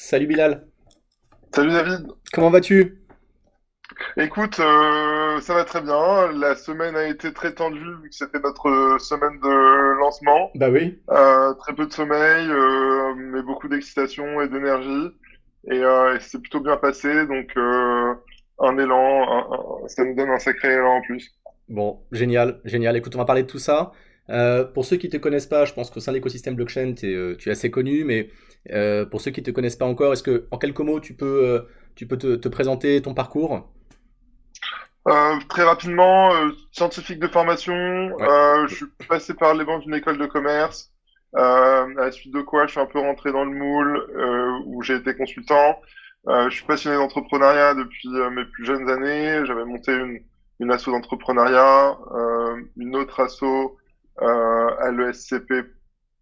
Salut Bilal, Salut David. comment vas-tu? Écoute, euh, ça va très bien. La semaine a été très tendue vu que c'était notre semaine de lancement. Bah oui, Euh, très peu de sommeil, euh, mais beaucoup d'excitation et d'énergie. Et, et c'est plutôt bien passé, donc un élan, un- un- ça nous donne un sacré élan en plus. bon, génial, génial. Écoute, on va parler de tout ça. Euh, pour ceux qui te connaissent pas, je pense qu'au sein de l'écosystème blockchain, euh, tu es assez connu, mais euh, pour ceux qui te connaissent pas encore, est-ce que en quelques mots, tu peux, tu peux te, te présenter ton parcours? Très rapidement, scientifique de formation, Ouais, je suis passé par les bancs d'une école de commerce, à la suite de quoi je suis un peu rentré dans le moule, où j'ai été consultant. Je suis passionné d'entrepreneuriat depuis mes plus jeunes années. J'avais monté une, une asso d'entrepreneuriat, une autre asso à l'ESCP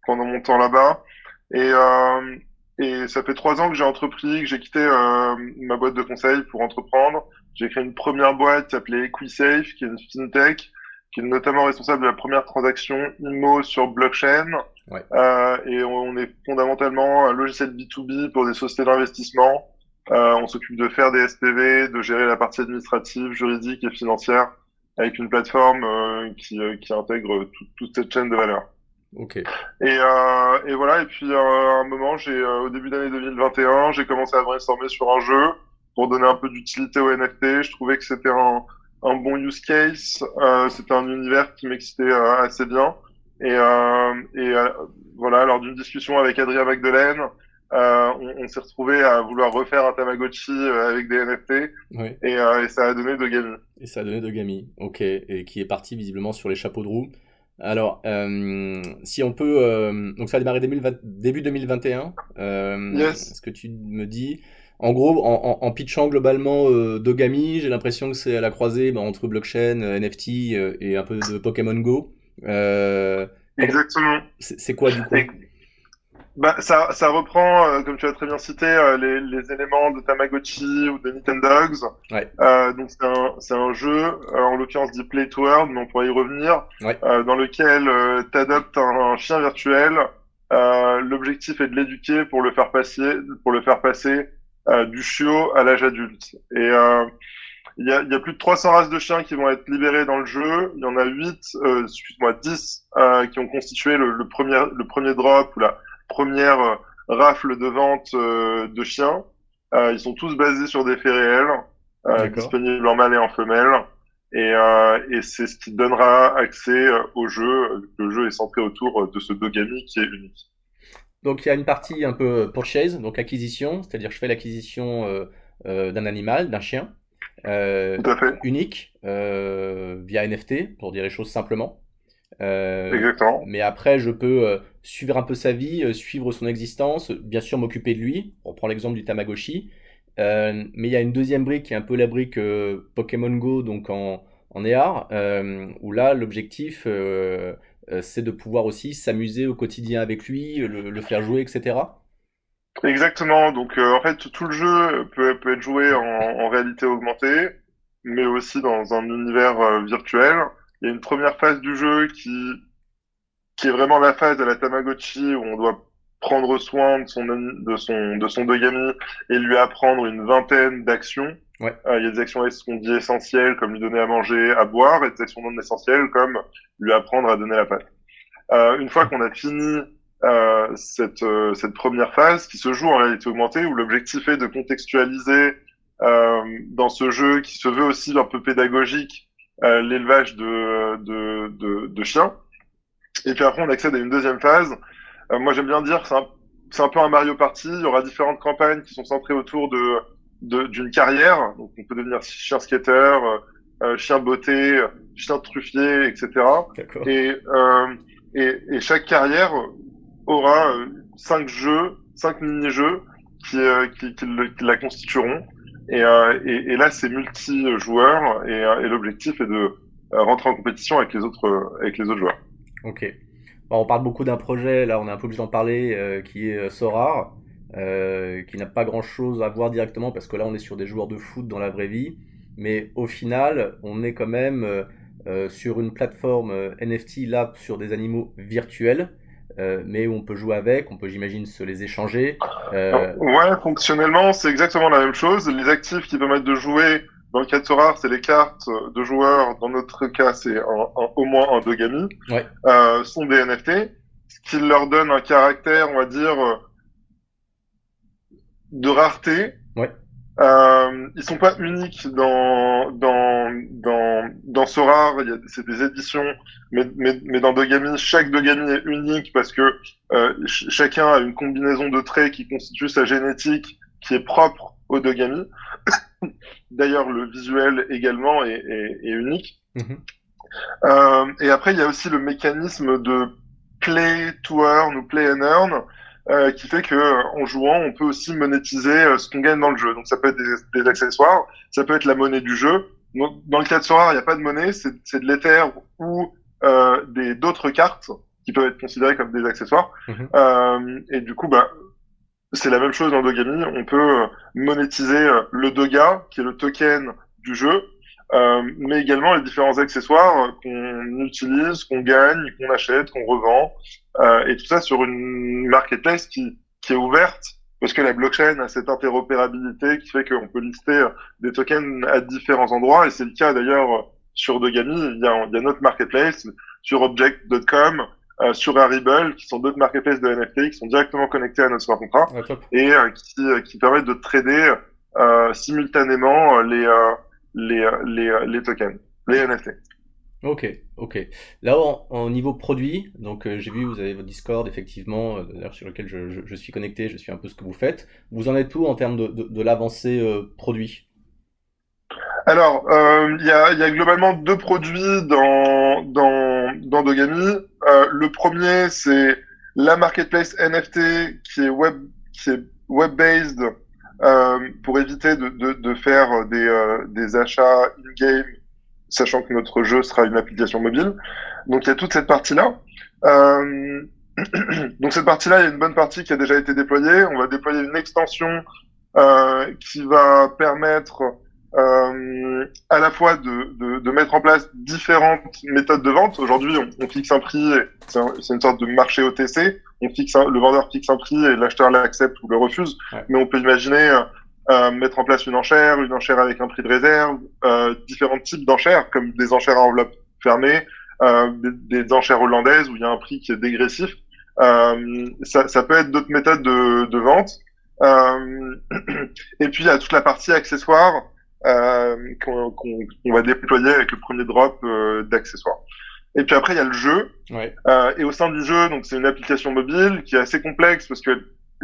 pendant mon temps là-bas. Et, euh, et ça fait trois ans que j'ai entrepris, que j'ai quitté euh, ma boîte de conseil pour entreprendre. J'ai créé une première boîte qui s'appelait EquiSafe, qui est une fintech, qui est notamment responsable de la première transaction IMO sur blockchain. ouais, Euh, et on, on est fondamentalement un logiciel B2B pour des sociétés d'investissement. Euh, on s'occupe de faire des SPV, de gérer la partie administrative, juridique et financière avec une plateforme euh, qui, euh, qui intègre tout- toute cette chaîne de valeur. ok, Et, euh, et voilà, et puis euh, à un moment, j'ai euh, au début d'année 2021, j'ai commencé à brainstormer sur un jeu pour donner un peu d'utilité au NFT. Je trouvais que c'était un, un bon use case, euh, c'était un univers qui m'excitait euh, assez bien. Et, euh, et voilà, lors d'une discussion avec Adrien Magdelaine, euh, on, on s'est retrouvé à vouloir refaire un Tamagotchi euh, avec des NFT et, euh, et ça a donné de Gami. Et ça a donné de Gami, ok, et qui est parti visiblement sur les chapeaux de roue. Alors, si on peut, donc ça a démarré 2020 début 2021. Euh, Yes. ce que tu me dis, en gros, en, en, en pitchant globalement Dogami, j'ai l'impression que c'est à la croisée bah, entre blockchain, NFT et un peu de Pokémon Go. Exactement. c'est c'est quoi du coup? Bah, ça, ça reprend, euh, comme tu as très bien cité, euh, les, les éléments de Tamagotchi ou de Nintendogs. Ouais, Euh, donc c'est un, c'est un jeu, euh, en l'occurrence dit Play to Earn, mais on pourrait y revenir, ouais, euh, dans lequel tu adoptes un, un chien virtuel. Euh, l'objectif est de l'éduquer pour le faire passer, pour le faire passer euh, du chiot à l'âge adulte. Et euh, il y a, il y a plus de 300 races de chiens qui vont être libérées dans le jeu. Il y en a 8, euh, excuse-moi, 10 euh, qui ont constitué le, le premier, le premier drop ou la première euh, rafle de vente euh, de chiens. Euh, ils sont tous basés sur des faits réels, disponibles en mâle et en femelle. Et, euh, et c'est ce qui donnera accès au jeu. Le jeu est centré autour de ce Dogami qui est unique. Donc il y a une partie un peu purchase, donc acquisition, c'est-à-dire je fais l'acquisition euh, euh, d'un animal, d'un chien, Tout à fait, unique via NFT, pour dire les choses simplement. Euh, exactement. mais après, je peux euh, suivre un peu sa vie, euh, suivre son existence, bien sûr m'occuper de lui. On prend l'exemple du Tamagotchi. Mais il y a une deuxième brique qui est un peu la brique Pokémon Go, donc en, en AR, où là, l'objectif, c'est de pouvoir aussi s'amuser au quotidien avec lui, le, le faire jouer, etc. Exactement. Donc, en fait, tout le jeu peut, peut être joué en, en réalité augmentée, mais aussi dans un univers virtuel. Il y a une première phase du jeu qui, qui est vraiment la phase à la Tamagotchi où on doit prendre soin de son, de son, de son Dogami et lui apprendre une vingtaine d'actions. Ouais, Euh, il y a des actions es- qu'on dit essentielles, comme lui donner à manger, à boire, et des actions non essentielles, comme lui apprendre à donner la patte. Euh, une fois qu'on a fini euh, cette, euh, cette première phase, qui se joue en réalité augmentée, où l'objectif est de contextualiser euh, dans ce jeu, qui se veut aussi un peu pédagogique, euh, l'élevage de, de, de, de chiens. Et puis après, on accède à une deuxième phase. Euh, moi, j'aime bien dire c'est un, c'est un peu un Mario Party. Il y aura différentes campagnes qui sont centrées autour de, de- d'une carrière. Donc, on peut devenir chien skater, euh, euh, chien beauté, chien truffier, etc. d'accord. Et, euh, et, et chaque carrière aura cinq jeux, cinq mini-jeux qui, euh, qui, qui, le- qui la constitueront. Et, euh, et, là, c'est multi-joueurs et, euh, l'objectif est de euh, rentrer en compétition avec les autres, joueurs. Ok. Bon, on parle beaucoup d'un projet, là on est un peu obligé d'en parler, qui est Sorar, qui n'a pas grand-chose à voir directement parce que là on est sur des joueurs de foot dans la vraie vie, mais au final on est quand même sur une plateforme NFT là sur des animaux virtuels. Euh, mais où on peut jouer avec, on peut, j'imagine, se les échanger. Euh... Ouais, fonctionnellement, c'est exactement la même chose. Les actifs qui permettent de jouer, dans le cas de Sorare, c'est les cartes de joueurs, dans notre cas, c'est au moins un dogami, ouais. euh, sont des NFT, ce qui leur donne un caractère, on va dire, de rareté. Ouais. Euh, ils sont pas uniques dans dans dans dans Sora. C'est des éditions, mais mais mais dans Dogami, chaque Dogami est unique parce que euh, chacun a une combinaison de traits qui constitue sa génétique, qui est propre au Dogami. D'ailleurs, le visuel également est, est, est unique. Mm-hmm. euh, et après, il y a aussi le mécanisme de play to earn ou play and earn euh, qui fait que en jouant, on peut aussi monétiser euh, ce qu'on gagne dans le jeu. Donc ça peut être des, des, accessoires, ça peut être la monnaie du jeu. Donc, dans le cas de Sora, il n'y a pas de monnaie, c'est de l'Ether ou euh, des d'autres cartes qui peuvent être considérées comme des accessoires. Mhm. Euh, et du coup, bah, c'est la même chose dans Dogami. On peut euh, monétiser le Doga, qui est le token du jeu, euh, mais également les différents accessoires qu'on utilise, qu'on gagne, qu'on achète, qu'on revend, euh, et tout ça sur une marketplace qui, qui est ouverte, parce que la blockchain a cette interopérabilité qui fait qu'on peut lister des tokens à différents endroits, et c'est le cas d'ailleurs sur Dogami, il y a, il y a notre marketplace, sur Object.com, euh, sur Arrible, qui sont d'autres marketplaces de NFT qui sont directement connectés à notre smart contract et euh, qui, qui permettent de trader euh, simultanément les, euh, les, euh, les, euh, les tokens, les NFT. Ok, ok. Là, au niveau produit, donc euh, j'ai vu, vous avez votre Discord, effectivement, euh, d'ailleurs sur lequel je, je, je, suis connecté, je suis un peu ce que vous faites. Vous en êtes où en termes de, de, de l'avancée euh, produit? Alors, il y, a, y, a, globalement deux produits dans, dans, dans Dogami. le premier, c'est la marketplace NFT qui est web, qui est web-based euh, pour éviter de, de, de faire des, euh, des achats in-game, sachant que notre jeu sera une application mobile. Donc il y a toute cette partie-là. Euh, donc cette partie-là, il y a une bonne partie qui a déjà été déployée. On va déployer une extension euh, qui va permettre euh, à la fois de, de, de, mettre en place différentes méthodes de vente. Aujourd'hui, on, on, fixe un prix, c'est un, une sorte de marché OTC. On fixe un, le vendeur fixe un prix et l'acheteur l'accepte ou le refuse. Ouais. Mais on peut imaginer euh, mettre en place une enchère, une enchère avec un prix de réserve, euh, différents types d'enchères, comme des enchères à enveloppe fermée, euh, des, des, enchères hollandaises où il y a un prix qui est dégressif. Euh, ça, ça, peut être d'autres méthodes de, de vente. Euh, et puis il y a toute la partie accessoires euh, qu'on qu va déployer avec le premier drop euh, d'accessoires. Et puis après, il y a le jeu. Ouais. Euh, et au sein du jeu, donc c'est une application mobile qui est assez complexe parce qu'elle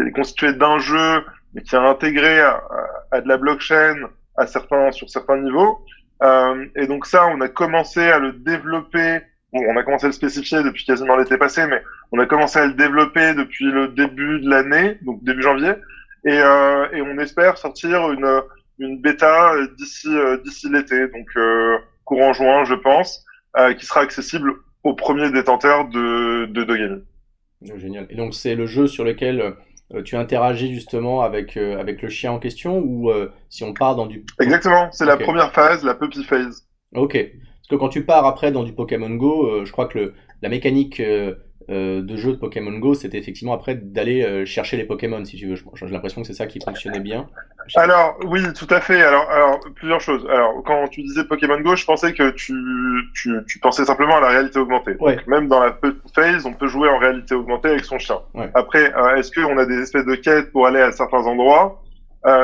est constituée d'un jeu, mais qui est intégré à, à, à, de la blockchain à certains, sur certains niveaux. Euh, et donc ça, on a commencé à le développer. Bon, on a commencé à le spécifier depuis quasiment l'été passé, mais on a commencé à le développer depuis le début de l'année, donc début janvier. Et, euh, et on espère sortir une une bêta d'ici euh, d'ici l'été, donc euh, courant juin, je pense, euh, qui sera accessible aux premiers détenteurs de de Dogami. Oh, génial. Et donc c'est le jeu sur lequel tu interagis justement avec avec le chien en question ou si on part dans du Exactement, c'est okay. la première phase, la puppy phase. Ok. Parce que quand tu pars après dans du Pokémon Go, je crois que le, la mécanique euh, de jeu de Pokémon Go, c'était effectivement après d'aller euh, chercher les Pokémon, si tu veux. J'ai l'impression que c'est ça qui fonctionnait bien. Alors oui, tout à fait. Alors, alors plusieurs choses. Alors quand tu disais Pokémon Go, je pensais que tu, tu, tu pensais simplement à la réalité augmentée. Ouais. Donc, même dans la phase, on peut jouer en réalité augmentée avec son chien. Ouais. Après, euh, est-ce qu'on a des espèces de quêtes pour aller à certains endroits?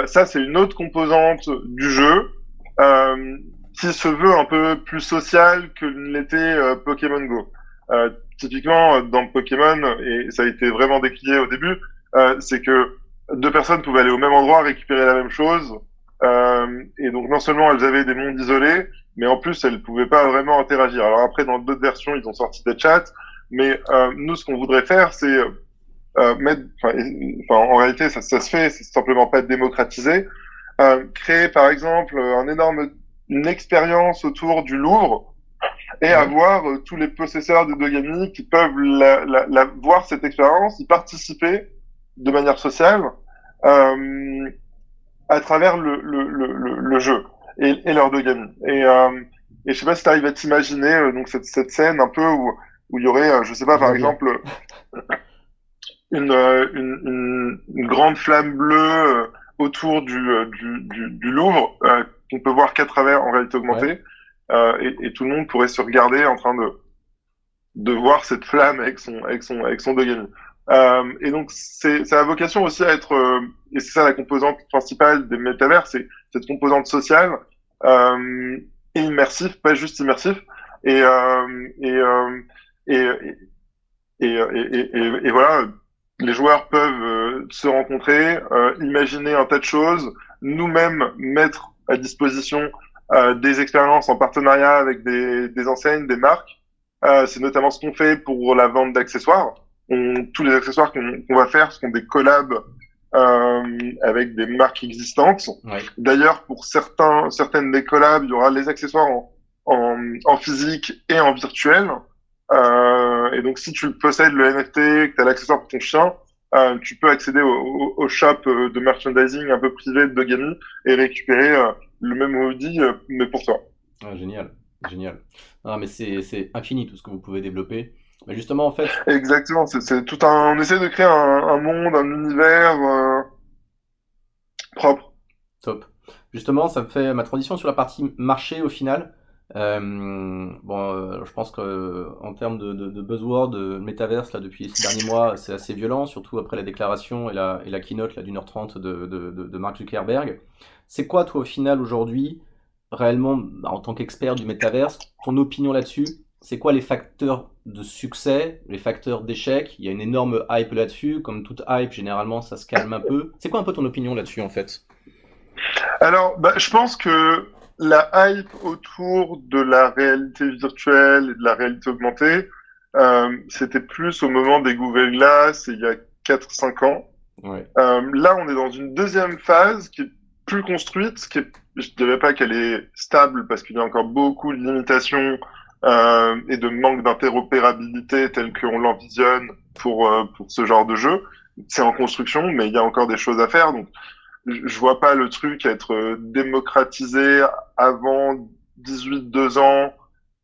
Ça, c'est une autre composante du jeu qui se veut un peu plus sociale que l'était Pokémon Go. Euh, typiquement dans Pokémon, et ça a été vraiment décrié au début, euh, c'est que deux personnes pouvaient aller au même endroit récupérer la même chose, euh, et donc non seulement elles avaient des mondes isolés, mais en plus elles pouvaient pas vraiment interagir. Alors après dans d'autres versions ils ont sorti des chats, mais euh, nous ce qu'on voudrait faire c'est euh, mettre, enfin en réalité ça, se fait, c'est simplement pas démocratisé, euh, créer par exemple un énorme une expérience autour du Louvre et avoir euh, tous les possesseurs de Dogami qui peuvent la, la, la, voir cette expérience, y participer de manière sociale euh, à travers le, le, le, le jeu et, et, leur Dogami. Et, euh, et je sais pas si tu arrives à t'imaginer euh, donc cette, cette scène un peu où où il y aurait, je sais pas, par exemple, une, une, une, grande flamme bleue autour du, du, du, du Louvre qu'on peut voir qu'à travers en réalité augmentée. Et, et, tout le monde pourrait se regarder en train de, de voir cette flamme avec son, avec son, avec son. Euh, et donc, c'est, ça a vocation aussi à être, euh, et c'est ça la composante principale des métavers, c'est cette composante sociale euh, et immersive, pas juste immersif. Euh, euh, et, et, et, et, voilà, les joueurs peuvent se rencontrer, imaginer un tas de choses, nous-mêmes mettre à disposition des expériences en partenariat avec des, des enseignes, des marques. c'est notamment ce qu'on fait pour la vente d'accessoires tous les accessoires qu'on va faire sont des collabs euh, avec des marques existantes. D'ailleurs, pour certains, certaines des collabs, il y aura les accessoires en, en, en physique et en virtuel. Euh, et donc, si tu possèdes le NFT, que tu as l'accessoire pour ton chien, euh, tu peux accéder au, au, shop euh, de merchandising un peu privé de Dogami et récupérer euh, le même hoodie, euh, mais pour toi. Ah, génial, génial. Ah, mais c'est infini tout ce que vous pouvez développer. Mais justement, en fait. Exactement, c'est tout un. On essaie de créer un, monde, un univers euh, propre. Top. Justement, ça me fait ma transition sur la partie marché au final. Euh, bon, euh, je pense que en termes de, de, de buzzword, de metaverse là depuis ces derniers mois, c'est assez violent, surtout après la déclaration et la, et la keynote là d'une heure trente de, de, de Mark Zuckerberg. C'est quoi toi au final aujourd'hui, réellement bah, en tant qu'expert du metaverse, ton opinion là-dessus? C'est quoi les facteurs de succès, les facteurs d'échec? Il y a une énorme hype là-dessus. Comme toute hype, généralement, ça se calme un peu. C'est quoi un peu ton opinion là-dessus, en fait? Alors, bah, je pense que la hype autour de la réalité virtuelle et de la réalité augmentée, euh, c'était plus au moment des Google Glass, il y a 4-5 ans. Euh, là, on est dans une deuxième phase qui est plus construite, qui est, je dirais pas qu'elle est stable parce qu'il y a encore beaucoup de limitations euh, et de manque d'interopérabilité tel qu'on l'envisionne pour, euh, pour ce genre de jeu. C'est en construction, mais il y a encore des choses à faire. Donc, je vois pas le truc être démocratisé avant 18-2 ans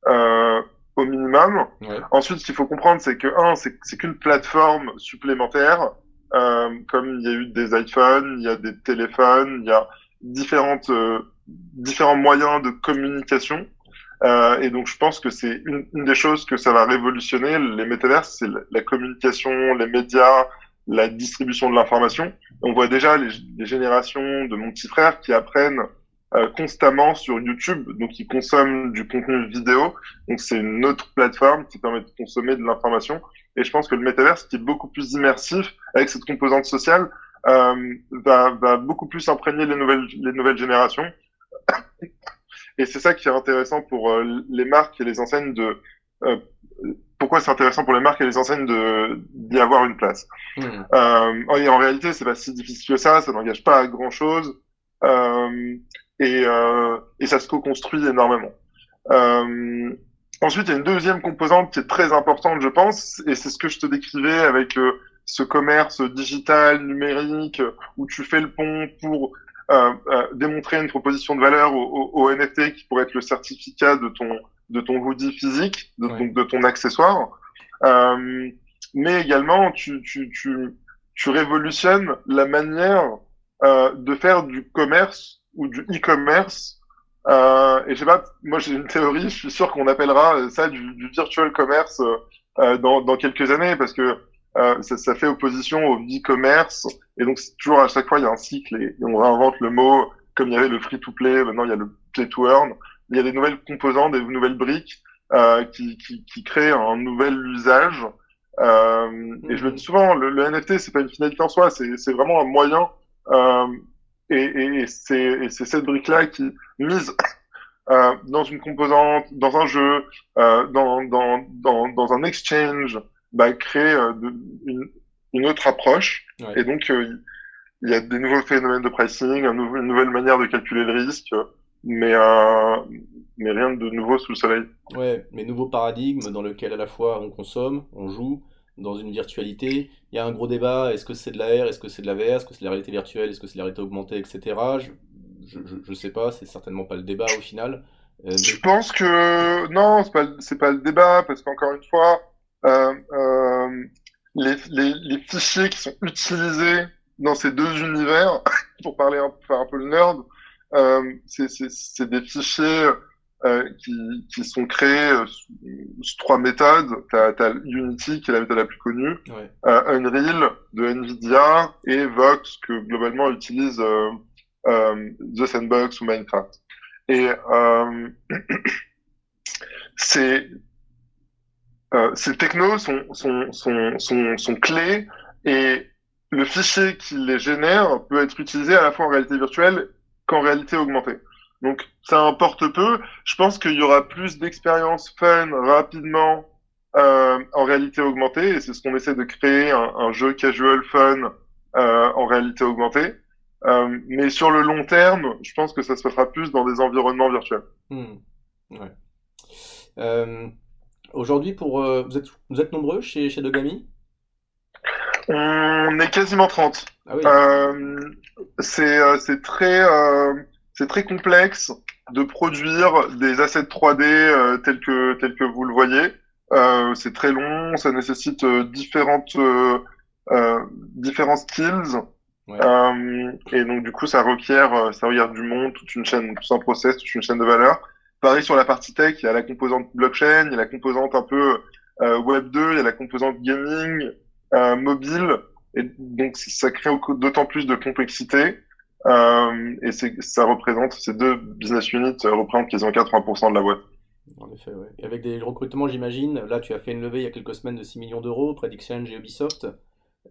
euh, au minimum. Ensuite, ce qu'il faut comprendre, c'est que un, c'est qu'une plateforme supplémentaire. Euh, comme il y a eu des iPhones, il y a des téléphones, il y a différentes, euh, différents moyens de communication. Euh, et donc, je pense que c'est une, une, des choses que ça va révolutionner. Les métavers, c'est la communication, les médias, la distribution de l'information. On voit déjà les, les, générations de mon petit frère qui apprennent euh, constamment sur YouTube, donc ils consomment du contenu vidéo. Donc, c'est une autre plateforme qui permet de consommer de l'information. Et je pense que le métaverse, qui est beaucoup plus immersif avec cette composante sociale, euh, va, va beaucoup plus imprégner les nouvelles, les nouvelles générations. Et c'est ça qui est intéressant pour euh, les marques et les enseignes de. Euh, pourquoi c'est intéressant pour les marques et les enseignes de d'y avoir une place. Mmh. Euh, et en réalité, c'est pas si difficile que ça. Ça n'engage pas à grand chose. Euh, et, euh, et ça se co-construit énormément. ensuite, il y a une deuxième composante qui est très importante, je pense, et c'est ce que je te décrivais avec ce commerce digital, numérique, où tu fais le pont pour euh, euh, démontrer une proposition de valeur au, au, NFT qui pourrait être le certificat de ton de ton hoodie physique, de, ton, de ton accessoire. Euh, mais également, tu, tu, tu, tu révolutionnes la manière euh, de faire du commerce ou du e-commerce. Euh, et je sais pas, moi j'ai une théorie, je suis sûr qu'on appellera ça du, du virtual commerce dans, dans quelques années parce que ça, ça, fait opposition au e-commerce. Et donc, toujours à chaque fois, il y a un cycle et, on réinvente le mot. Comme il y avait le free-to-play, maintenant il y a le play-to-earn. Il y a des nouvelles composantes, des nouvelles briques euh, qui, qui, qui, créent un nouvel usage. Euh, Et je le dis souvent, le, le NFT, c'est pas une finalité en soi, c'est vraiment un moyen. Euh, et, et, et c'est cette brique-là qui mise euh, dans une composante, dans un jeu, euh, dans, dans, dans, dans un exchange, bah, créer euh, une, une, autre approche. Et donc, il y a des nouveaux phénomènes de pricing, une nouvelle manière de calculer le risque, mais, euh, mais rien de nouveau sous le soleil. Ouais, mais nouveau paradigme dans lequel à la fois on consomme, on joue dans une virtualité. Il y a un gros débat, est-ce que c'est de la R, est-ce que c'est de la VR, est-ce que c'est de la réalité virtuelle, est-ce que c'est de la réalité augmentée, etc. Je, je, je sais pas, c'est certainement pas le débat au final. Euh, Je pense que non, c'est pas, c'est pas le débat, parce qu'encore une fois, les, les, les, fichiers qui sont utilisés dans ces deux univers, pour parler un, faire un peu le nerd, euh, c'est des fichiers euh, qui, qui, sont créés euh, sous, trois méthodes. Tu as, Unity, qui est la méthode la plus connue, ouais. euh, Unreal de NVIDIA et Vox, que globalement utilise euh, euh, The Sandbox ou Minecraft. Et ces, ces technos sont, sont, sont, sont, sont clés et le fichier qui les génère peut être utilisé à la fois en réalité virtuelle qu'en réalité augmentée. Donc ça importe peu. Je pense qu'il y aura plus d'expériences fun rapidement euh, en réalité augmentée, et c'est ce qu'on essaie de créer, un, un jeu casual fun euh, en réalité augmentée. Euh, mais sur le long terme, je pense que ça se fera plus dans des environnements virtuels. Hmm. Ouais. Aujourd'hui, pour vous êtes vous êtes nombreux chez chez Dogami? On est quasiment 30. Ah euh, c'est euh, c'est très euh, très complexe de produire des assets 3D euh, tels que tels que vous le voyez. Euh, c'est très long, ça nécessite euh, différentes différents skills. Ouais. et donc du coup, ça requiert ça requiert du monde, toute une chaîne, tout un process, toute une chaîne de valeur. Pareil sur la partie tech, il y a la composante blockchain, il y a la composante un peu Web 2, il y a la composante gaming, euh, mobile, et donc ça crée d'autant plus de complexité. Euh, et ça représente, ces deux business units euh, représentent quasiment 80% de la boîte. En effet, ouais. Et avec des recrutements, j'imagine. Là, tu as fait une levée il y a quelques semaines de 6 millions d'euros auprès d'Exchange et Ubisoft.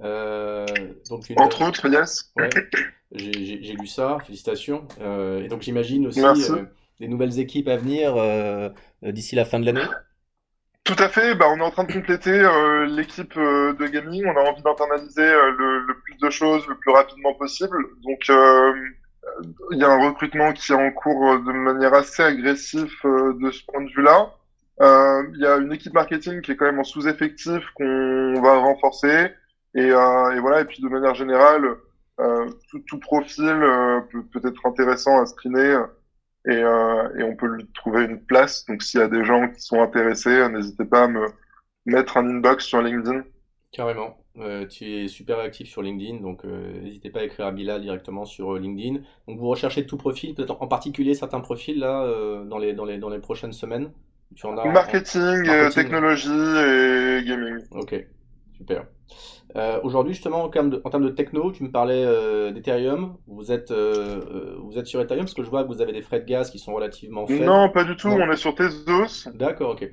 Euh, donc une... Entre autres, yes. Ouais, J'ai lu ça, félicitations. Euh, et donc j'imagine aussi des nouvelles équipes à venir d'ici la fin de l'année. Tout à fait. Bah, on est en train de compléter euh, l'équipe euh, de gaming. On a envie d'internaliser euh, le, le, plus de choses le plus rapidement possible. Donc, il y a un recrutement qui est en cours de manière assez agressive de ce point de vue-là. Il y a une équipe marketing qui est quand même en sous-effectif qu'on va renforcer. Et, et, voilà. Et puis, de manière générale, tout, tout, profil peut, peut être intéressant à screener et, euh, et, on peut lui trouver une place. Donc s'il y a des gens qui sont intéressés, euh, n'hésitez pas à me mettre un inbox sur LinkedIn. Carrément. Euh, tu es super actif sur LinkedIn, donc euh, n'hésitez pas à écrire à Bilal directement sur euh, LinkedIn. Donc vous recherchez tout profil, peut-être en particulier certains profils là dans les dans les dans les prochaines semaines? Tu en as marketing, en... marketing, technologie et gaming. Ok, super. Euh, Aujourd'hui, justement, en termes, de, en termes de techno, tu me parlais euh, d'Ethereum. Vous êtes, euh, vous êtes sur Ethereum parce que je vois que vous avez des frais de gaz qui sont relativement faibles. Non, pas du tout. On est sur Tezos. D'accord, ok.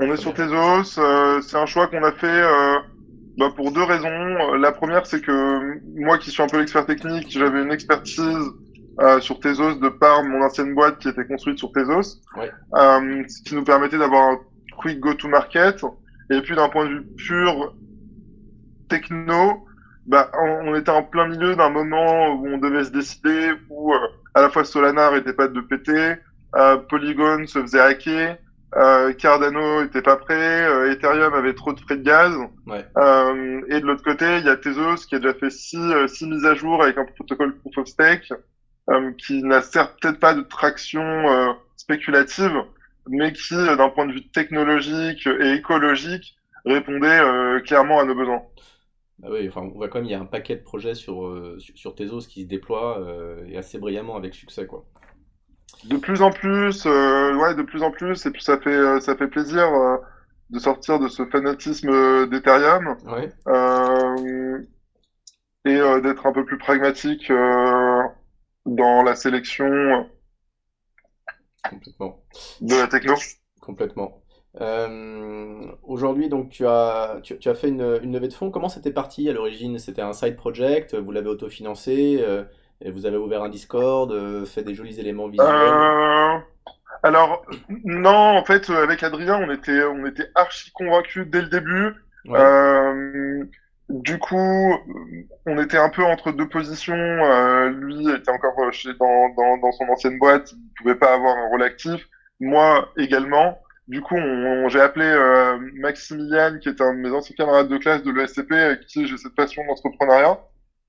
On est sur Tezos. C'est un choix qu'on a fait bah, pour deux raisons. La première, c'est que moi, qui suis un peu l'expert technique, j'avais une expertise sur Tezos de par mon ancienne boîte qui était construite sur Tezos, ouais. ce qui nous permettait d'avoir un quick go-to-market. Et puis d'un point de vue pur techno, bah, on, était en plein milieu d'un moment où on devait se décider, où euh, à la fois Solana n'était pas de péter, euh, Polygon se faisait hacker, euh, Cardano était pas prêt, euh, Ethereum avait trop de frais de gaz. Ouais. Euh, et de l'autre côté, il y a Tezos qui a déjà fait six, euh, six mises à jour avec un protocole proof of stake, qui n'a certes peut-être pas de traction spéculative, mais qui, d'un point de vue technologique et écologique, répondait clairement à nos besoins. Ah oui, enfin, on voit quand même il y a un paquet de projets sur, euh, sur, Tezos qui se déploient euh, et assez brillamment avec succès, quoi. De plus en plus, euh, ouais, de plus en plus, et puis ça fait, euh, ça fait plaisir euh, de sortir de ce fanatisme d'Ethereum ouais. et d'être un peu plus pragmatique dans la sélection Complètement. de la techno. Complètement. Euh, Aujourd'hui, donc tu as, tu, tu, as fait une, une levée de fonds. Comment c'était parti à l'origine? C'était un side project, vous l'avez autofinancé, euh, et vous avez ouvert un Discord, euh, fait des jolis éléments visuels euh, Alors, non, en fait, avec Adrien, on était, on était archi convaincus dès le début. Ouais. Euh, du coup, on était un peu entre deux positions. Euh, lui était encore chez, dans, dans, dans son ancienne boîte, il pouvait pas avoir un rôle actif. Moi également. Du coup, on, j'ai appelé euh, Maximilian, qui était un de mes anciens camarades de classe de l'ESCP, avec qui j'ai cette passion d'entrepreneuriat.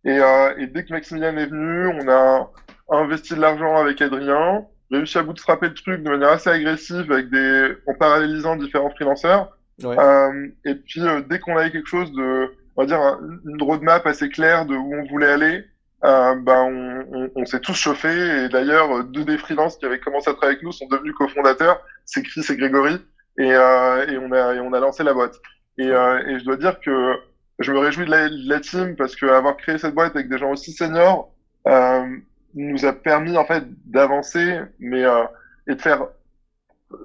Et, euh, et, dès que Maximilian est venu, on a investi de l'argent avec Adrien, réussi à bootstrapper le truc de manière assez agressive, avec des, en parallélisant différents freelancers. et puis dès qu'on avait quelque chose de, on va dire, une roadmap assez claire de où on voulait aller, euh, ben on, on, s'est tous chauffés. Et d'ailleurs, deux des freelances qui avaient commencé à travailler avec nous sont devenus cofondateurs. C'est Chris et Grégory. Et, euh, et, on a, et on a lancé la boîte. Et, euh, et je dois dire que je me réjouis de la, de la team parce que avoir créé cette boîte avec des gens aussi seniors euh, nous a permis en fait d'avancer, mais euh, et de faire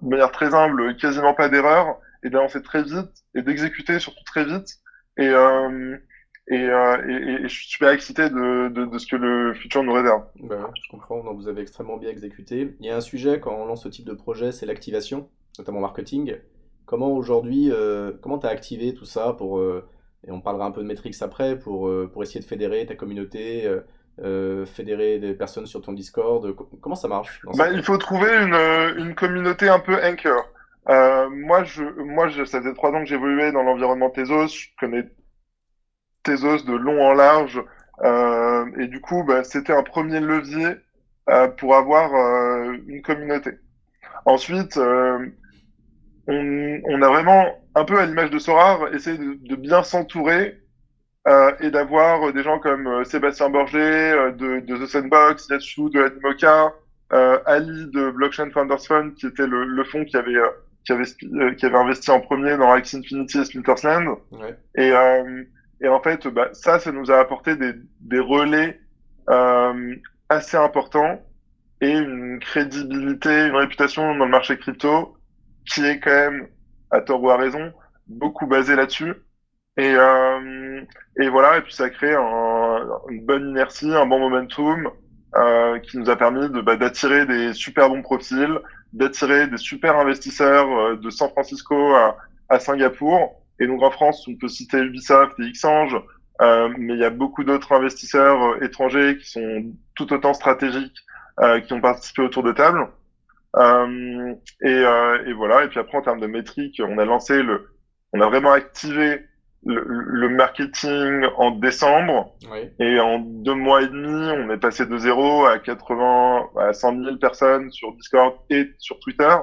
de manière très humble, quasiment pas d'erreur, et d'avancer très vite et d'exécuter surtout très vite. Et, euh, euh, et, et, je suis super excité de, de, de, ce que le futur nous réserve. Ben, je comprends, donc vous avez extrêmement bien exécuté. Il y a un sujet quand on lance ce type de projet, c'est l'activation, notamment marketing. Comment aujourd'hui, euh, comment tu as activé tout ça pour, euh, et on parlera un peu de métriques après, pour, euh, pour essayer de fédérer ta communauté, fédérer des personnes sur ton Discord? Comment ça marche bah, Il faut trouver une, une communauté un peu anchor. Moi, je, moi je, ça faisait trois ans que j'évoluais dans l'environnement Tezos, je connais Tezos de long en large. Euh, et du coup, bah, c'était un premier levier euh, pour avoir euh, une communauté. Ensuite, on, on, a vraiment, un peu à l'image de Sorar, essayé de, de bien s'entourer et d'avoir des gens comme Sébastien Borget de, de The Sandbox, Yasu de Animoca, Ali de Blockchain Founders Fund, qui était le, le fonds qui avait qui avait, qui avait investi en premier dans X Infinity et Splintersland. Ouais. Et, euh, et en fait, bah, ça, ça nous a apporté des, des relais euh, assez importants et une crédibilité, une réputation dans le marché crypto qui est quand même, à tort ou à raison, beaucoup basée là-dessus. Et, euh, et voilà, et puis ça crée un, une bonne inertie, un bon momentum euh, qui nous a permis de bah, d'attirer des super bons profils, d'attirer des super investisseurs euh, de San Francisco à, à Singapour et donc en France, on peut citer Ubisoft et Xange, euh, mais il y a beaucoup d'autres investisseurs euh, étrangers qui sont tout autant stratégiques, euh, qui ont participé autour de table. Et, et, voilà. Et puis après, en termes de métriques, on a lancé le, on a vraiment activé le, le marketing en décembre. Oui. Et en deux mois et demi, on est passé de zéro à 80, à 100 000 personnes sur Discord et sur Twitter.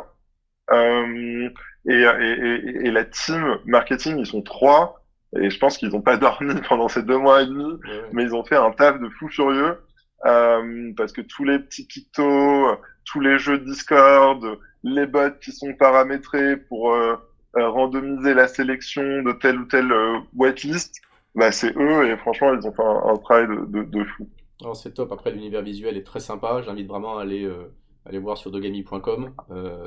Euh, et, et, et, la team marketing, ils sont trois. Et je pense qu'ils n'ont pas dormi pendant ces deux mois et demi, mais ils ont fait un taf de fou furieux. Euh, parce que tous les petits pictos, tous les jeux Discord, les bots qui sont paramétrés pour euh randomiser la sélection de telle ou telle euh, whitelist, bah c'est eux et franchement ils ont fait un, travail de, de, de fou. c'est top. Après l'univers visuel est très sympa. J'invite vraiment à aller euh, aller voir sur dogami.com.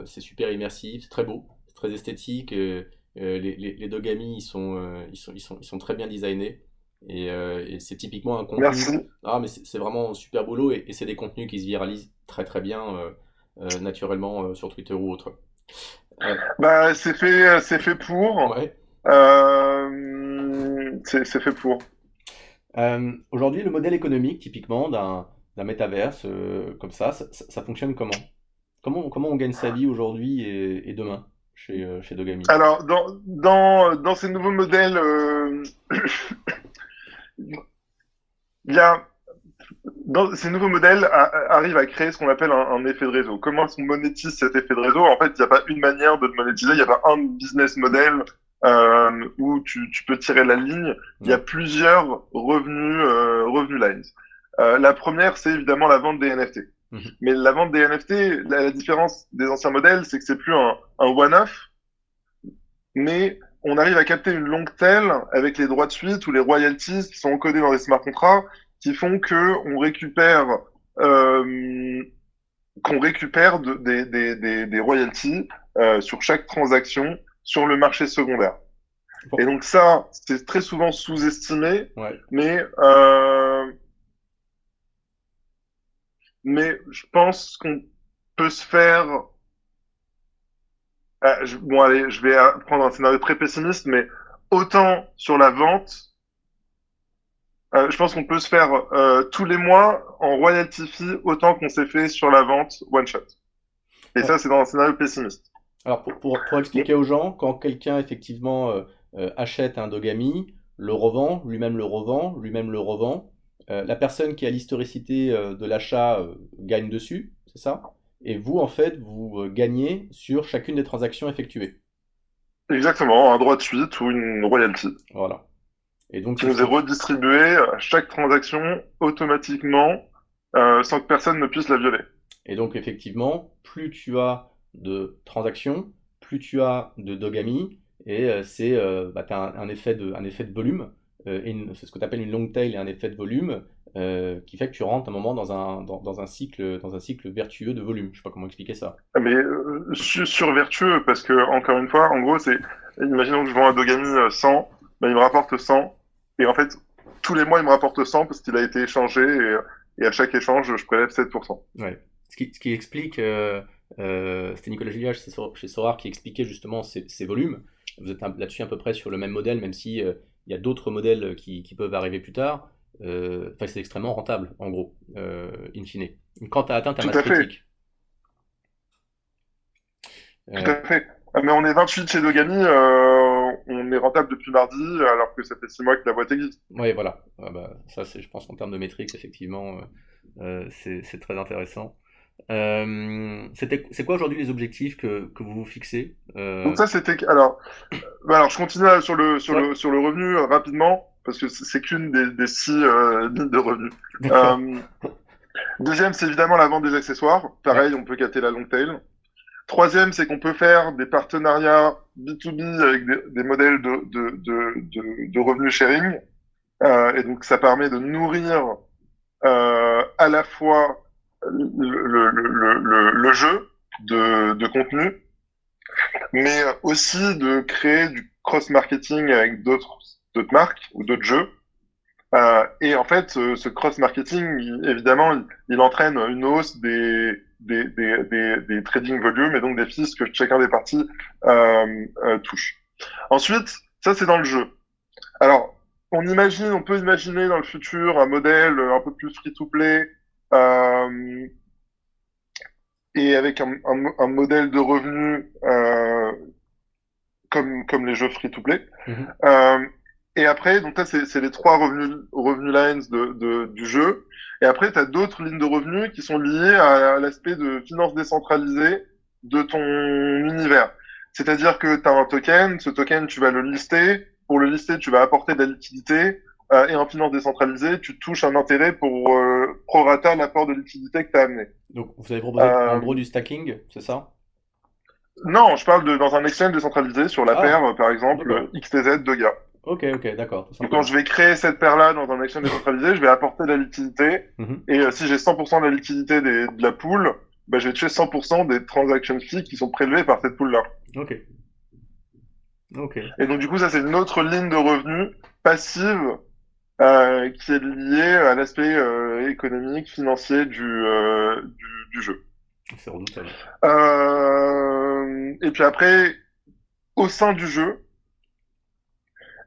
c'est super immersif, c'est très beau très esthétique. Euh, euh, les, les, les, Dogami, ils sont, euh, ils, sont, ils, sont, ils sont très bien designés. Et, et c'est typiquement un contenu. Merci. Ah, mais c'est vraiment un super boulot et, et c'est des contenus qui se viralisent très très bien naturellement sur Twitter ou autre. Bah, c'est fait, c'est fait pour. Ouais. c'est fait pour. Aujourd'hui, le modèle économique, typiquement, d'un métaverse comme ça, ça, ça, fonctionne comment? Comment, comment on gagne sa vie aujourd'hui et, et demain chez, euh, chez Dogami? Alors, dans, dans, dans ces nouveaux modèles, euh, il y a, dans ces nouveaux modèles arrivent à créer ce qu'on appelle un, un, effet de réseau. Comment est-ce qu'on monétise cet effet de réseau? En fait, il n'y a pas une manière de le monétiser, il n'y a pas un business model euh, où tu, tu, peux tirer la ligne. Il y a plusieurs revenus, euh, revenus lines. Euh, la première, c'est évidemment la vente des NFT. Mhm. Mais la vente des NFT, la, la différence des anciens modèles, c'est que c'est plus un, un one-off, mais on arrive à capter une longue tail avec les droits de suite ou les royalties qui sont encodés dans les smart contracts, qui font que on récupère euh, qu'on récupère de, des, des, des, des, royalties euh, sur chaque transaction sur le marché secondaire. Bon. Et donc ça, c'est très souvent sous-estimé, ouais. mais euh, mais je pense qu'on peut se faire. Euh, je, bon, allez, je vais prendre un scénario très pessimiste, mais autant sur la vente, euh, je pense qu'on peut se faire euh, tous les mois en royalty fee autant qu'on s'est fait sur la vente one shot. Et ouais. ça, c'est dans un scénario pessimiste. Alors, pour, pour, pour expliquer aux gens, quand quelqu'un effectivement euh, achète un Dogami, le revend, lui-même le revend, lui-même le revend, la personne qui a l'historicité de l'achat gagne dessus, c'est ça? Et vous, en fait, vous gagnez sur chacune des transactions effectuées. Exactement, un droit de suite ou une royalty. Voilà. Et donc, qui nous est redistribué à chaque transaction automatiquement euh, sans que personne ne puisse la violer. Et donc, effectivement, plus tu as de transactions, plus tu as de dogami, et euh, c'est euh, bah, as un, effet de, un effet de volume, c'est ce que tu appelles une long tail et un effet de volume, qui fait que tu rentres un moment dans un, dans, dans, un, cycle, dans un cycle vertueux de volume. Je sais pas comment expliquer ça. Ah, mais sur, vertueux, parce que, encore une fois, en gros, c'est, imaginons que je vends un Dogami 100, ben, il me rapporte 100, et en fait, tous les mois, il me rapporte 100 parce qu'il a été échangé, et, et, à chaque échange, je prélève 7%. Ouais. Ce qui, ce qui explique, euh, c'était Nicolas Gilliage chez Sorar qui expliquait justement ces, ces volumes. Vous êtes là-dessus à peu près sur le même modèle, même si il y a d'autres modèles qui, qui, peuvent arriver plus tard. Euh, c'est extrêmement rentable, en gros, euh, in fine. Quand tu as atteint ta masse critique. Tout à fait. Ah, mais on est 28 chez Dogami, euh, on est rentable depuis mardi, alors que ça fait 6 mois que la boîte existe. Oui, voilà. Ah, bah, ça, c'est, je pense, en termes de métriques, effectivement, c'est, très intéressant. c'était, c'est quoi aujourd'hui les objectifs que, que vous vous fixez Donc ça, c'était... Alors, bah, alors, je continue sur le, sur, le, sur le revenu rapidement parce que c'est qu'une des, six euh, lignes de revenus. Euh, deuxième, c'est évidemment la vente des accessoires. Pareil, on peut capter la long tail. Troisième, c'est qu'on peut faire des partenariats B2B avec des, modèles de, de, de, revenus sharing. Euh, et donc, ça permet de nourrir à la fois le, le, le jeu de, contenu, mais aussi de créer du cross-marketing avec d'autres d'autres marques ou d'autres jeux. Euh, et en fait, ce, cross-marketing, évidemment, il, entraîne une hausse des, des, des, des, trading volumes et donc des fees que chacun des parties euh, euh, touche. Ensuite, ça c'est dans le jeu. Alors, on imagine, on peut imaginer dans le futur un modèle un peu plus free-to-play euh, et avec un, un, modèle de revenus euh, comme, comme les jeux free-to-play. Mm-hmm. Et après, donc ça, c'est les trois revenus, lines de, de, du jeu. Et après, tu as d'autres lignes de revenus qui sont liées à, l'aspect de finance décentralisée de ton univers. C'est-à-dire que tu as un token, ce token, tu vas le lister. Pour le lister, tu vas apporter de la liquidité. Euh, et en finance décentralisée, tu touches un intérêt pour euh, prorata l'apport de liquidité que tu as amené. Donc, vous avez proposé en euh, gros du stacking, c'est ça? Non, je parle de dans un exchange décentralisé sur la ah, paire, par exemple, XTZ de gars. Ok, ok, d'accord. quand je vais créer cette paire-là dans un exchange décentralisé, je vais apporter de la liquidité. Mhm. Et euh, si j'ai 100% de la liquidité des, de la pool, bah, je vais tuer 100% des transactions fees qui sont prélevées par cette pool-là. Ok. Ok. Et donc, du coup, ça, c'est une autre ligne de revenus passive euh, qui est liée à l'aspect euh, économique, financier du, du, du, jeu. C'est redoutable. Et puis après, au sein du jeu,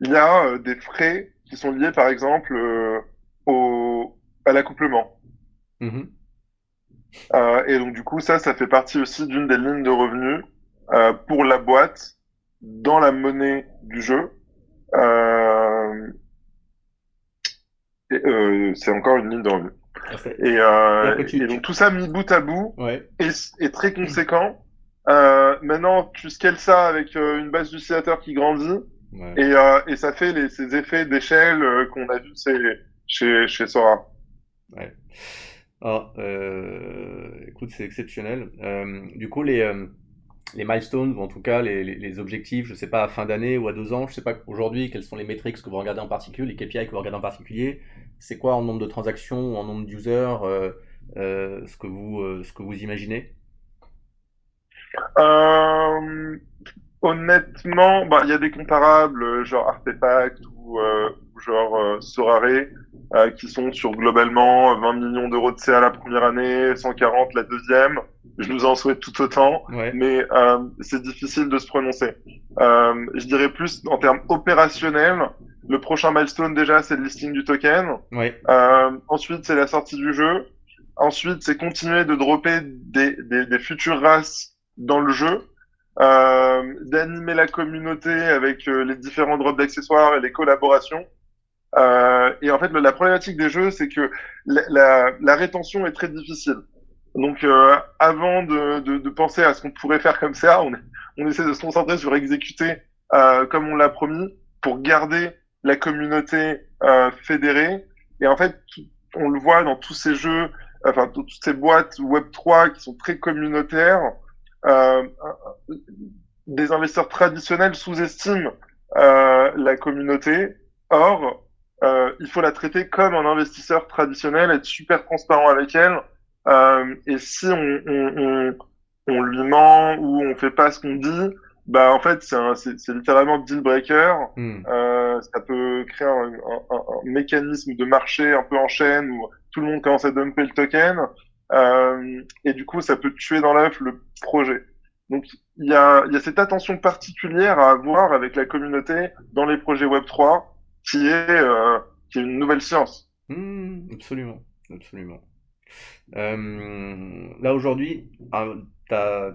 il y a euh, des frais qui sont liés, par exemple, euh, au, à l'accouplement. Mm-hmm. Euh, et donc, du coup, ça, ça fait partie aussi d'une des lignes de revenus pour la boîte dans la monnaie du jeu. c'est encore une ligne de revenus. Et, donc tout ça mis bout à bout est, très conséquent. maintenant, tu scales ça avec une base d'utilisateurs qui grandit. Et, euh, et, ça fait les, ces effets d'échelle euh, qu'on a vu chez, chez Sora. Ouais. Ah, euh, écoute, c'est exceptionnel. Euh, du coup, les, les milestones, ou en tout cas les, les, objectifs, je sais pas, à fin d'année ou à deux ans, je sais pas aujourd'hui quelles sont les métriques que vous regardez en particulier, les KPI que vous regardez en particulier. C'est quoi en nombre de transactions ou en nombre d'users ce, que vous, ce que vous imaginez? Honnêtement, bah il y a des comparables euh, genre Artefact ou, euh, genre euh, Sorare euh, qui sont sur globalement 20 millions d'euros de CA la première année, 140 la deuxième. Je nous en souhaite tout autant, mais c'est difficile de se prononcer. je dirais plus en termes opérationnels. Le prochain milestone déjà, c'est le listing du token. ensuite, c'est la sortie du jeu. Ensuite, c'est continuer de dropper des, des, des futures races dans le jeu euh, d'animer la communauté avec euh, les différents drops d'accessoires et les collaborations. Euh, et en fait, la problématique des jeux, c'est que la, la, rétention est très difficile. Donc, euh, avant de, de, de, penser à ce qu'on pourrait faire comme ça, on, on, essaie de se concentrer sur exécuter comme on l'a promis, pour garder la communauté fédérée. Et en fait, on le voit dans tous ces jeux, enfin toutes ces boîtes Web 3 qui sont très communautaires. Des investisseurs traditionnels sous-estiment la communauté. Or, euh, il faut la traiter comme un investisseur traditionnel, être super transparent avec elle. Euh, et si on, on, on, on, lui ment ou on fait pas ce qu'on dit, bah en fait c'est littéralement deal breaker. Hmm. Euh, ça peut créer un, un, un, mécanisme de marché un peu en chaîne où tout le monde commence à dumper le token. Euh, et du coup ça peut tuer dans l'œuf le projet. Donc il y a, cette attention particulière à avoir avec la communauté dans les projets Web 3 qui est, euh, qui est une nouvelle science. Mmh, absolument, absolument. Euh, là aujourd'hui, ah,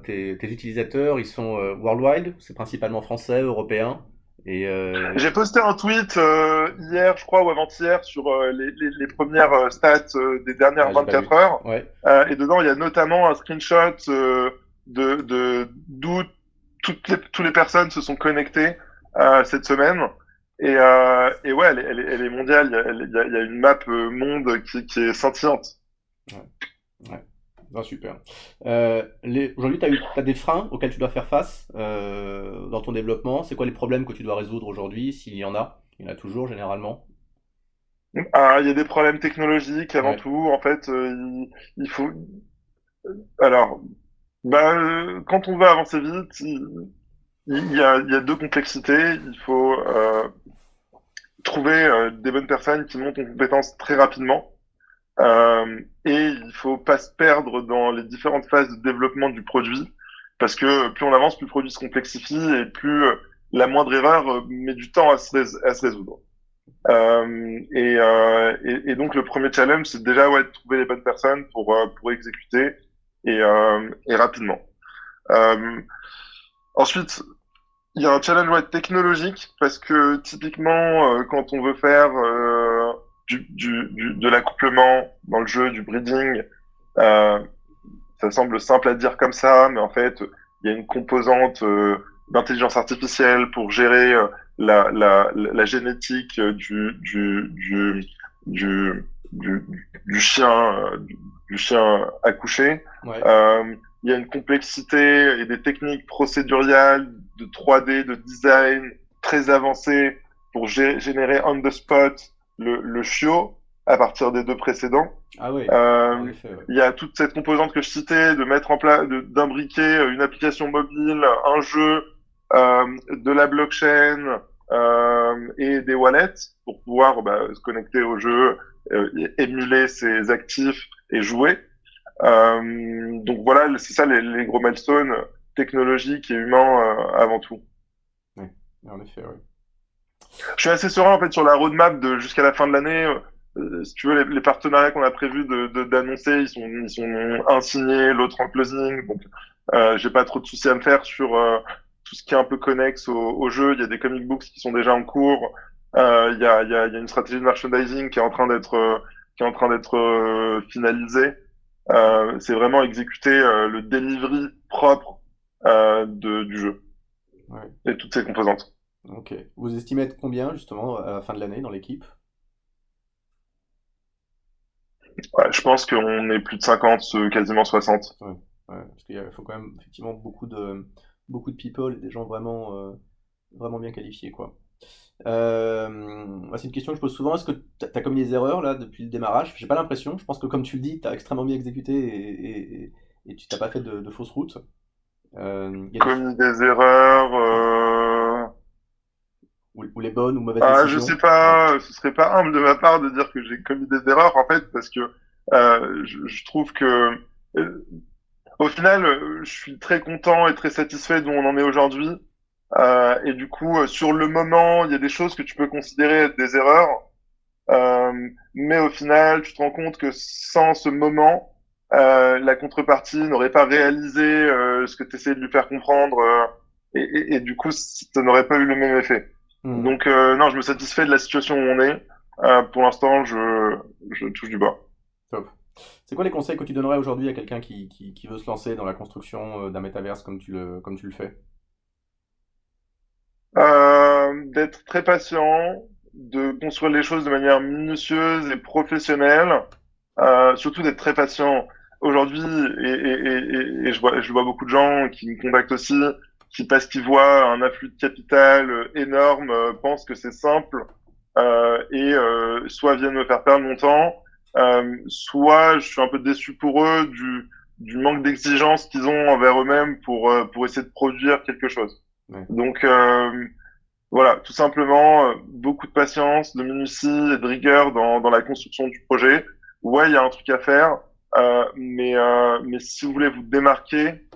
tes, tes, utilisateurs, ils sont worldwide, c'est principalement français, européens. Et euh... J'ai posté un tweet euh, hier, je crois, ou avant-hier, sur euh, les, les, les, premières stats des dernières 24 heures. Ouais. et dedans, il y a notamment un screenshot de d'où toutes les, toutes les personnes se sont connectées cette semaine. Et, euh, et ouais, elle est, elle, elle est, mondiale. Il y, a, il y a une map euh, monde qui, qui est scintillante. Ouais. ouais. Non, super. Euh, Aujourd'hui, tu as, as, des freins auxquels tu dois faire face euh, dans ton développement? C'est quoi les problèmes que tu dois résoudre aujourd'hui, s'il y en a? Il y en a toujours, généralement. Ah, il y a des problèmes technologiques avant ouais. tout. En fait, euh, il, faut. Alors, bah, euh, quand on veut avancer vite, il, il y, a, il y a deux complexités. Il faut trouver des bonnes personnes qui montent en compétences très rapidement. Euh, et il faut pas se perdre dans les différentes phases de développement du produit, parce que plus on avance, plus le produit se complexifie et plus euh, la moindre erreur euh, met du temps à se, résoudre. Et, donc le premier challenge, c'est déjà de trouver les bonnes personnes pour, pour exécuter et, rapidement. ensuite, il y a un challenge ouais, technologique parce que typiquement quand on veut faire du, du, du, de l'accouplement dans le jeu, du breeding, euh, ça semble simple à dire comme ça, mais en fait il y a une composante euh, d'intelligence artificielle pour gérer euh, la, la, la, génétique du, du, du, du, du, chien, du chien accouché. Ouais il y a une complexité et des techniques procéduriales de 3D, de design très avancées pour générer on the spot le, le chiot à partir des deux précédents. Ah oui. Euh, effet, ouais. Il y a toute cette composante que je citais de mettre en place, d'imbriquer une application mobile, un jeu, euh, de la blockchain euh, et des wallets pour pouvoir bah, se connecter au jeu, euh, émuler ses actifs et jouer. Euh, donc voilà, c'est ça les, les, gros milestones technologiques et humains euh, avant tout. Oui, en effet, oui. Je suis assez serein en fait sur la roadmap de jusqu'à la fin de l'année. Euh, si tu veux, les, les partenariats qu'on a prévu d'annoncer, de, de, ils sont ils sont un signé, l'autre en closing. Donc euh, j'ai pas trop de soucis à me faire sur euh, tout ce qui est un peu connexe au, au, jeu. Il y a des comic books qui sont déjà en cours. Euh, il y a il y a, y a une stratégie de merchandising qui est en train d'être qui est en train d'être finalisée. C'est vraiment exécuter le delivery propre de, du jeu ouais. et toutes ses composantes. Ok. Vous estimez être combien justement à la fin de l'année dans l'équipe? Ouais, Je pense qu'on est plus de 50, quasiment 60. Ouais, ouais parce qu'il faut quand même effectivement beaucoup de beaucoup de people, des gens vraiment euh, vraiment bien qualifiés quoi. Euh, c'est une question que je pose souvent. Est-ce que tu as commis des erreurs là depuis le démarrage? J'ai pas l'impression. Je pense que comme tu le dis, tu as extrêmement bien exécuté et, et, et tu t'as pas fait de, de fausses routes. Euh, commis des erreurs. Euh... Ou, ou, les bonnes ou mauvaises ah, décisions. Je sais pas. Ce serait pas humble de ma part de dire que j'ai commis des erreurs en fait parce que euh, je, je, trouve que euh, au final, je suis très content et très satisfait d'où on en est aujourd'hui. Euh, et du coup, euh, sur le moment, il y a des choses que tu peux considérer être des erreurs, euh, mais au final, tu te rends compte que sans ce moment, euh, la contrepartie n'aurait pas réalisé euh, ce que tu essayais de lui faire comprendre, euh, et, et, et, du coup, ça n'aurait pas eu le même effet. Mmh. Donc, non, je me satisfais de la situation où on est. pour l'instant, je, je touche du bas. Top. C'est quoi les conseils que tu donnerais aujourd'hui à quelqu'un qui, qui, qui, veut se lancer dans la construction d'un métaverse comme tu le, comme tu le fais? Euh, D'être très patient, de construire les choses de manière minutieuse et professionnelle, euh, surtout d'être très patient. Aujourd'hui, et, et, et, et, je, vois, je vois beaucoup de gens qui me contactent aussi, qui parce qu'ils voient un afflux de capital énorme, euh, pensent que c'est simple euh, et euh, soit viennent me faire perdre mon temps, euh, soit je suis un peu déçu pour eux du, du manque d'exigence qu'ils ont envers eux-mêmes pour, euh, pour essayer de produire quelque chose. Ouais. Donc euh, voilà, tout simplement, beaucoup de patience, de minutie et de rigueur dans, dans la construction du projet. Ouais, il y a un truc à faire, euh, mais, euh, mais si vous voulez vous démarquer,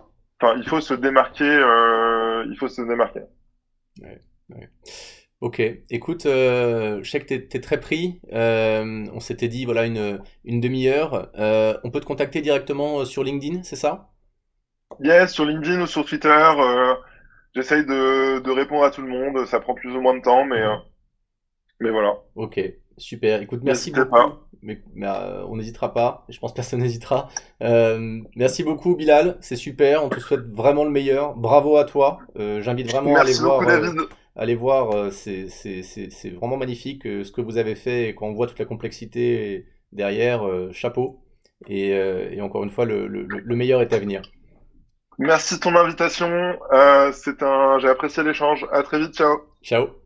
enfin, il faut se démarquer, euh, il faut se démarquer. Ouais, ouais. Ok, écoute, euh, je sais que tu es, très pris. Euh, on s'était dit, voilà, une, une demi-heure. Euh, on peut te contacter directement sur LinkedIn, c'est ça? Yes, sur LinkedIn ou sur Twitter. Euh, J'essaye de, de, répondre à tout le monde. Ça prend plus ou moins de temps, mais, euh, mais voilà. Ok, super. Écoute, merci beaucoup. Pas. Mais, mais on n'hésitera pas. Je pense que personne n'hésitera. merci beaucoup, Bilal. C'est super. On te souhaite vraiment le meilleur. Bravo à toi. J'invite vraiment merci à aller beaucoup, voir. David allez voir, euh, c'est vraiment magnifique euh, ce que vous avez fait et quand on voit toute la complexité derrière, euh, chapeau. Et, et, encore une fois, le, le, le, meilleur est à venir. Merci de ton invitation. Euh, c'est un, j'ai apprécié l'échange. À très vite. Ciao. Ciao.